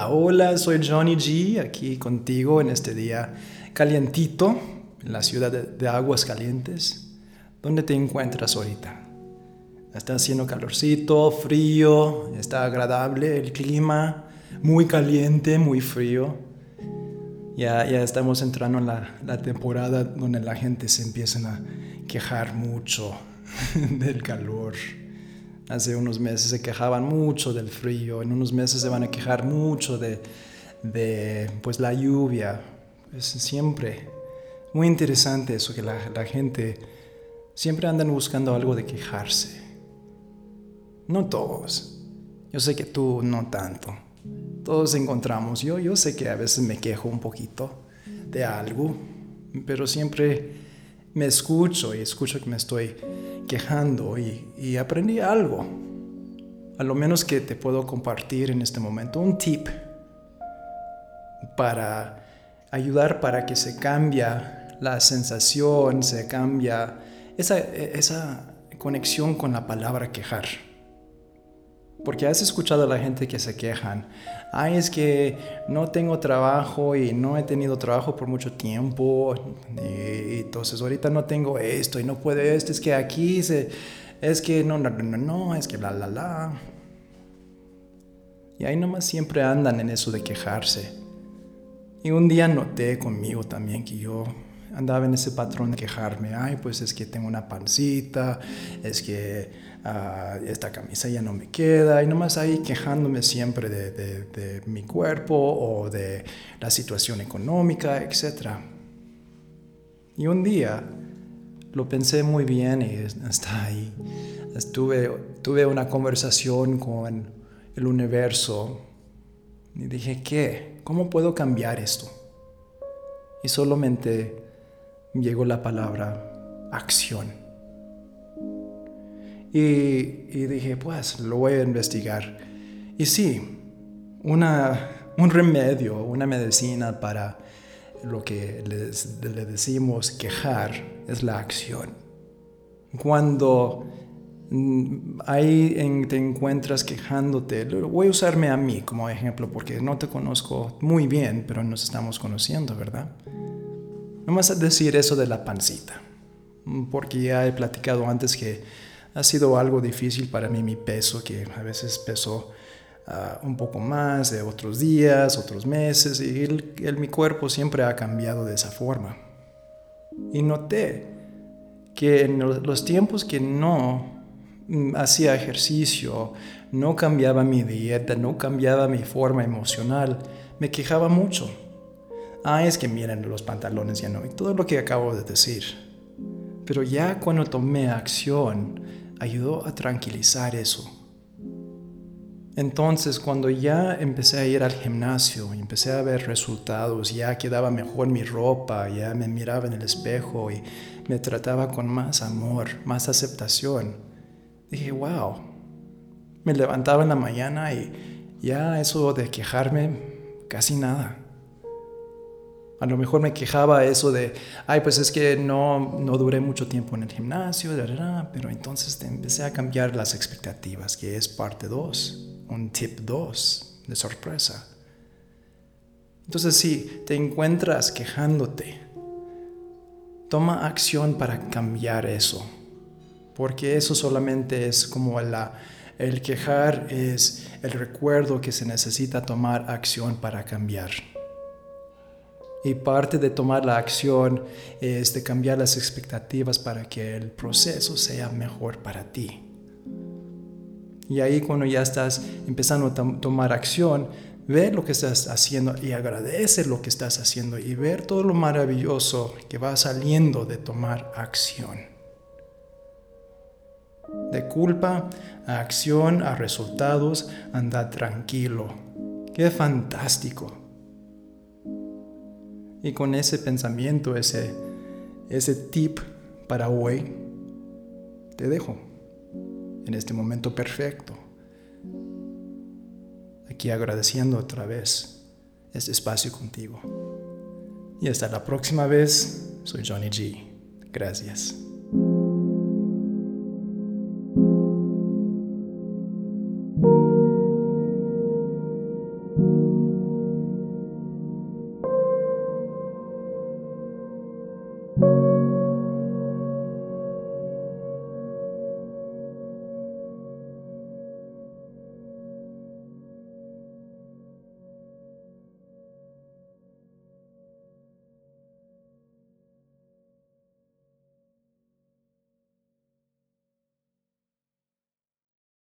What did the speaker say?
hola, soy Johnny G, aquí contigo en este día calientito en la ciudad de, Aguas Calientes. ¿Dónde te encuentras ahorita? Está haciendo calorcito, frío, está agradable el clima, muy caliente, muy frío. Ya, ya estamos entrando en la, la temporada donde la gente se empieza a quejar mucho del calor. Hace unos meses se quejaban mucho del frío, en unos meses se van a quejar mucho de, de pues, la lluvia. Es siempre muy interesante eso, que la, la gente siempre andan buscando algo de quejarse. No todos. Yo sé que tú no tanto. Todos encontramos. Yo, yo sé que a veces me quejo un poquito de algo, pero siempre me escucho y escucho que me estoy quejando y, aprendí algo. A lo menos que te puedo compartir en este momento un tip para ayudar para que se cambia la sensación, se cambia esa, esa conexión con la palabra quejar. Porque has escuchado a la gente que se quejan. Ay, es que no tengo trabajo y no he tenido trabajo por mucho tiempo. Y entonces ahorita no tengo esto y no puedo esto. Es que aquí se... Es que no, no, no, no, es que bla, bla, bla. Y ahí nomás siempre andan en eso de quejarse. Y un día noté conmigo también que yo andaba en ese patrón de quejarme. Ay, pues es que tengo una pancita, es que Ah, esta camisa ya no me queda, y nomás ahí quejándome siempre de, de, mi cuerpo o de la situación económica, etc. Y un día lo pensé muy bien y está ahí. Estuve, tuve una conversación con el universo y dije, ¿qué? ¿Cómo puedo cambiar esto? Y solamente llegó la palabra acción. Y, dije, pues lo voy a investigar. Y sí, una, un remedio, una medicina para lo que le decimos quejar es la acción. Cuando mm, ahí te encuentras quejándote, voy a usarme a mí como ejemplo porque no te conozco muy bien, pero nos estamos conociendo, ¿verdad? Vas a decir eso de la pancita, porque ya he platicado antes que ha sido algo difícil para mí mi peso, que a veces pesó ah, un poco más de otros días, otros meses, y mi cuerpo siempre ha cambiado de esa forma. Y noté que en los tiempos que no mm, hacía ejercicio, no cambiaba mi dieta, no cambiaba mi forma emocional, me quejaba mucho. Ah, es que miren los pantalones ya no, y todo lo que acabo de decir. Pero ya cuando tomé acción, ayudó a tranquilizar eso. Entonces, cuando ya empecé a ir al gimnasio y empecé a ver resultados, ya quedaba mejor mi ropa, ya me miraba en el espejo y me trataba con más amor, más aceptación, dije, wow, me levantaba en la mañana y ya eso de quejarme, casi nada. A lo mejor me quejaba eso de, ay, pues es que no, no duré mucho tiempo en el gimnasio, pero entonces empecé a cambiar las expectativas, que es parte 2, un tip 2 de sorpresa. Entonces si te encuentras quejándote, toma acción para cambiar eso, porque eso solamente es como la, el quejar es el recuerdo que se necesita tomar acción para cambiar. Y parte de tomar la acción es de cambiar las expectativas para que el proceso sea mejor para ti. Y ahí cuando ya estás empezando a tomar acción, ve lo que estás haciendo y agradece lo que estás haciendo y ver todo lo maravilloso que va saliendo de tomar acción. De culpa a acción, a resultados, anda tranquilo. Qué fantástico. Y con ese pensamiento, ese, ese tip para hoy, te dejo en este momento perfecto. Aquí agradeciendo otra vez este espacio contigo. Y hasta la próxima vez, soy Johnny G. Gracias.